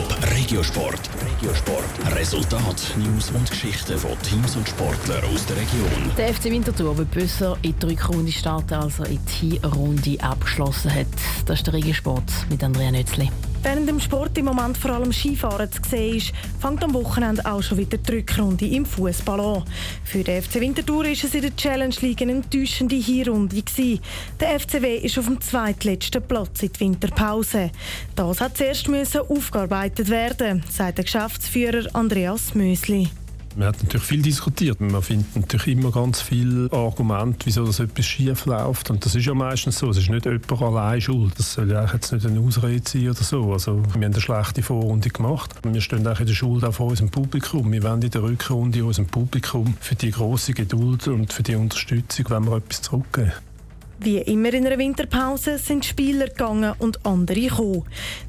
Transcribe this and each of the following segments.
Top Regiosport. Regiosport. Resultat, News und Geschichten von Teams und Sportlern aus der Region. Der FC Winterthur wird besser in die Rückrunde starten, als er in die Runde abgeschlossen hat. Das ist der Regiosport mit Andrea Nötzli. Während dem Sport im Moment vor allem Skifahren zu sehen ist, fängt am Wochenende auch schon wieder die Rückrunde im Fußball an. Für den FC Winterthur ist es in der Challenge League eine enttäuschende Hinrunde. Der FCW ist auf dem zweitletzten Platz in der Winterpause. Das hat zuerst aufgearbeitet werden, sagt der Geschäftsführer Andreas Mösli. Man hat natürlich viel diskutiert. Man findet natürlich immer ganz viele Argumente, wieso das etwas schief läuft. Und das ist ja meistens so. Es ist nicht jemand allein schuld. Das soll ja jetzt nicht eine Ausrede sein oder so. Also, wir haben eine schlechte Vorrunde gemacht. Wir stehen auch in der Schuld auch von unserem Publikum. Wir wollen in der Rückrunde unserem Publikum für die große Geduld und für die Unterstützung wenn wir etwas zurückgeben. Wie immer in einer Winterpause sind Spieler gegangen und andere gekommen.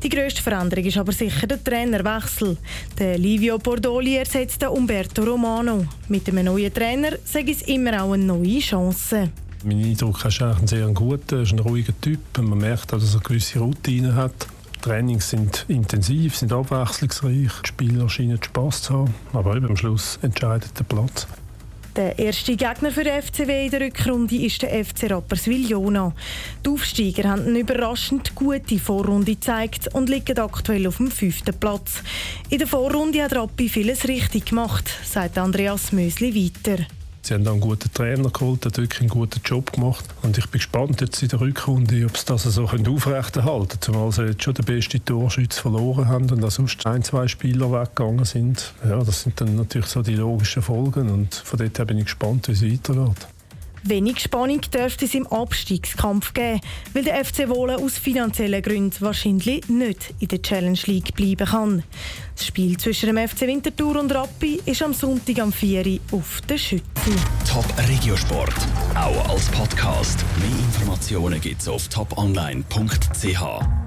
Die grösste Veränderung ist aber sicher der Trainerwechsel. Der Livio Bordoli ersetzt Umberto Romano. Mit einem neuen Trainer sage es immer auch eine neue Chance. Mein Eindruck ist eigentlich ein sehr guter, ist ein ruhiger Typ. Man merkt dass er eine gewisse Routine hat. Die Trainings sind intensiv, sind abwechslungsreich. Die Spieler scheinen Spass zu haben. Aber am Schluss entscheidet der Platz. Der erste Gegner für den FCW in der Rückrunde ist der FC Rapperswil-Jona. Die Aufsteiger haben eine überraschend gute Vorrunde gezeigt und liegen aktuell auf dem fünften Platz. In der Vorrunde hat Rappi vieles richtig gemacht, sagt Andreas Mösli weiter. Sie haben einen guten Trainer geholt, hat wirklich einen guten Job gemacht. Und ich bin gespannt jetzt in der Rückrunde, ob sie das so aufrechterhalten können. Zumal sie jetzt schon den besten Torschütz verloren haben und sonst ein, zwei Spieler weggegangen sind. Ja, das sind dann natürlich so die logischen Folgen. Und von dort her bin ich gespannt, wie es weitergeht. Wenig Spannung dürfte es im Abstiegskampf geben, weil der FC Wohlen aus finanziellen Gründen wahrscheinlich nicht in der Challenge League bleiben kann. Das Spiel zwischen dem FC Winterthur und Rappi ist am Sonntag am 4 Uhr auf der Schütze. Top Regiosport, auch als Podcast. Mehr Informationen gibt es auf toponline.ch.